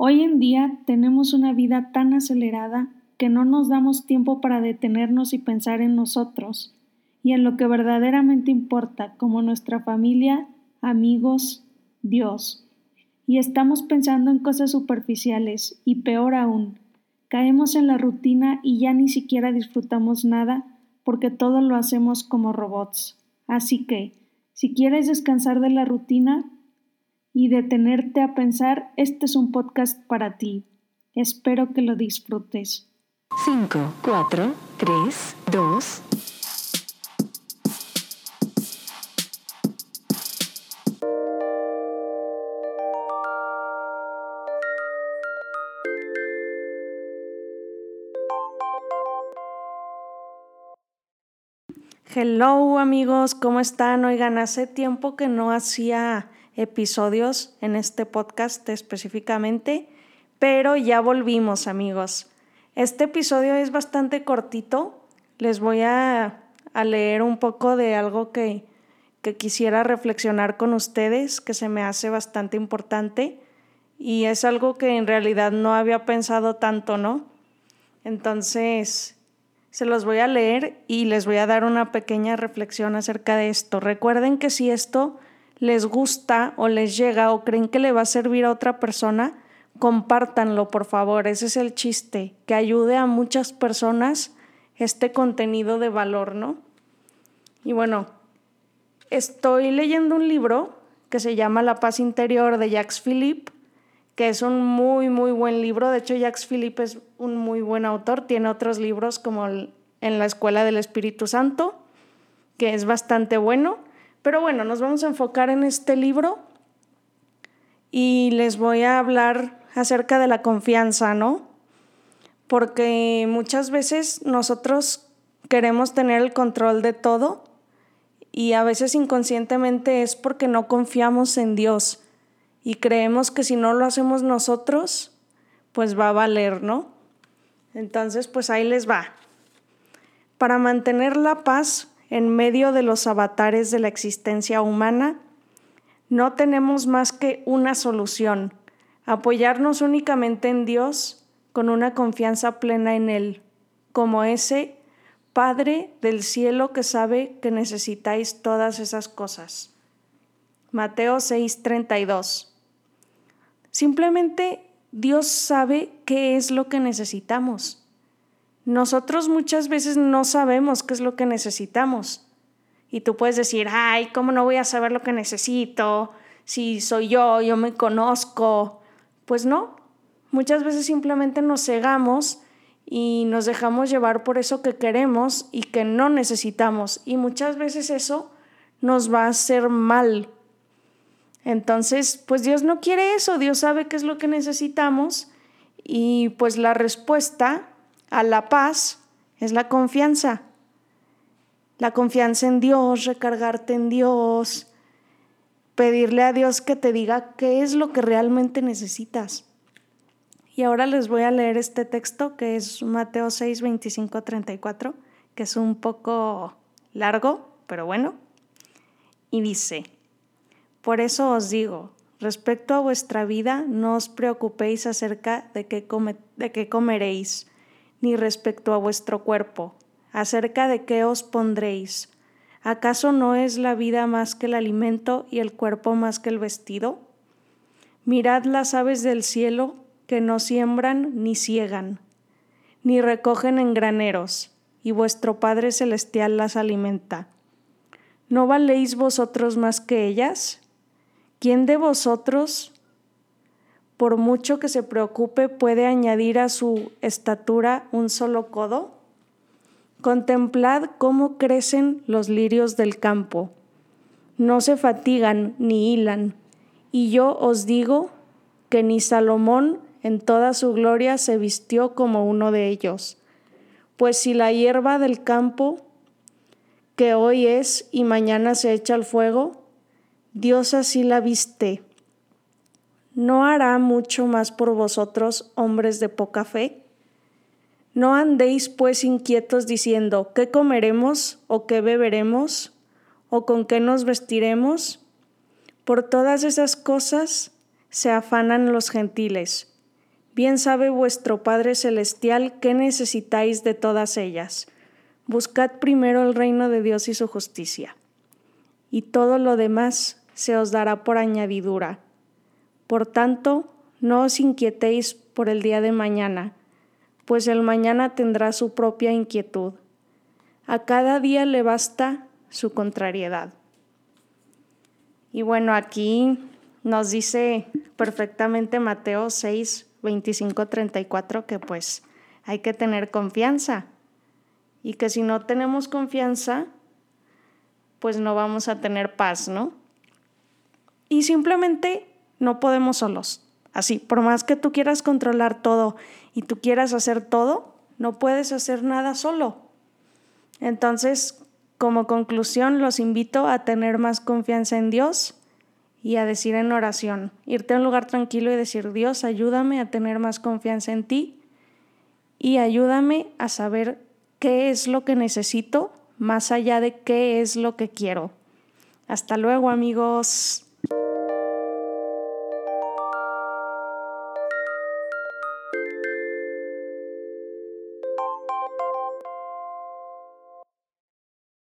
Hoy en día tenemos una vida tan acelerada que no nos damos tiempo para detenernos y pensar en nosotros y en lo que verdaderamente importa, como nuestra familia, amigos, Dios. Y estamos pensando en cosas superficiales y peor aún, caemos en la rutina y ya ni siquiera disfrutamos nada porque todo lo hacemos como robots. Así que, si quieres descansar de la rutina y detenerte a pensar, este es un podcast para ti. Espero que lo disfrutes. 5, 4, 3, 2. Hello amigos, ¿cómo están? Oigan, hace tiempo que no hacía episodios en este podcast específicamente, pero ya volvimos amigos. Este episodio es bastante cortito. Les voy a, leer un poco de algo que, que quisiera reflexionar con ustedes, que se me hace bastante importante y es algo que en realidad no había pensado tanto, ¿no? Entonces, se los voy a leer y les voy a dar una pequeña reflexión acerca de esto. Recuerden que si esto les gusta o les llega o creen que le va a servir a otra persona, compártanlo, por favor. Ese es el chiste, que ayude a muchas personas este contenido de valor, ¿no? Y bueno, estoy leyendo un libro que se llama La paz interior de Jacques Philippe, que es un muy, muy buen libro. De hecho, Jacques Philippe es un muy buen autor. Tiene otros libros como En la Escuela del Espíritu Santo, que es bastante bueno. Pero bueno, nos vamos a enfocar en este libro y les voy a hablar acerca de la confianza, ¿no? Porque muchas veces nosotros queremos tener el control de todo y a veces inconscientemente es porque no confiamos en Dios y creemos que si no lo hacemos nosotros, pues va a valer, ¿no? Entonces, pues ahí les va. Para mantener la paz en medio de los avatares de la existencia humana, no tenemos más que una solución, apoyarnos únicamente en Dios con una confianza plena en Él, como ese Padre del cielo que sabe que necesitáis todas esas cosas. Mateo 6:32. Simplemente Dios sabe qué es lo que necesitamos. Nosotros muchas veces no sabemos qué es lo que necesitamos. Y tú puedes decir, ay, ¿cómo no voy a saber lo que necesito? Si soy yo, yo me conozco, pues no, muchas veces simplemente nos cegamos y nos dejamos llevar por eso que queremos y que no necesitamos. Y muchas veces eso nos va a hacer mal. Entonces, pues Dios no quiere eso, Dios sabe qué es lo que necesitamos y pues la respuesta a la paz es la confianza. La confianza en Dios, recargarte en Dios, pedirle a Dios que te diga qué es lo que realmente necesitas. Y ahora les voy a leer este texto que es Mateo 6, 25, 34, que es un poco largo, pero bueno. Y dice, por eso os digo, respecto a vuestra vida, no os preocupéis acerca de qué, de qué comeréis, ni respecto a vuestro cuerpo, acerca de qué os pondréis ¿Acaso no es la vida más que el alimento y el cuerpo más que el vestido? Mirad las aves del cielo que no siembran ni ciegan, ni recogen en graneros, y vuestro Padre Celestial las alimenta. ¿No valéis vosotros más que ellas? ¿Quién de vosotros, por mucho que se preocupe, puede añadir a su estatura un solo codo? Contemplad cómo crecen los lirios del campo. No se fatigan ni hilan. Y yo os digo que ni Salomón en toda su gloria se vistió como uno de ellos. Pues si la hierba del campo, que hoy es y mañana se echa al fuego, Dios así la viste, ¿no hará mucho más por vosotros, hombres de poca fe? No andéis pues inquietos diciendo, ¿qué comeremos o qué beberemos o con qué nos vestiremos? Por todas esas cosas se afanan los gentiles. Bien sabe vuestro Padre Celestial qué necesitáis de todas ellas. Buscad primero el reino de Dios y su justicia, y todo lo demás se os dará por añadidura. Por tanto, no os inquietéis por el día de mañana, pues el mañana tendrá su propia inquietud. A cada día le basta su contrariedad. Y bueno, aquí nos dice perfectamente Mateo 6, 25, 34 que pues hay que tener confianza y que si no tenemos confianza, pues no vamos a tener paz, ¿no? Y simplemente no podemos solos. Así, por más que tú quieras controlar todo y tú quieras hacer todo, no puedes hacer nada solo. Entonces, como conclusión, los invito a tener más confianza en Dios y a decir en oración, irte a un lugar tranquilo y decir, Dios, ayúdame a tener más confianza en ti y ayúdame a saber qué es lo que necesito más allá de qué es lo que quiero. Hasta luego amigos.